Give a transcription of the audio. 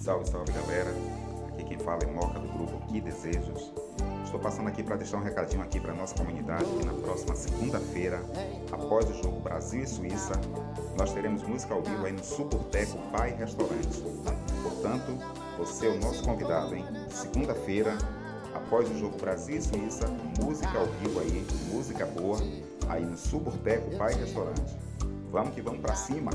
Salve, salve galera. Aqui quem fala é Moca do grupo Que Desejos. Estou passando aqui para deixar um recadinho aqui para nossa comunidade que na próxima segunda-feira, após o jogo Brasil e Suíça, nós teremos música ao vivo aí no Suburteco Pai Restaurante. Portanto, você é o nosso convidado, hein? Segunda-feira, após o jogo Brasil e Suíça, música ao vivo aí, música boa, aí no Suburteco Pai Restaurante. Vamos que vamos para cima!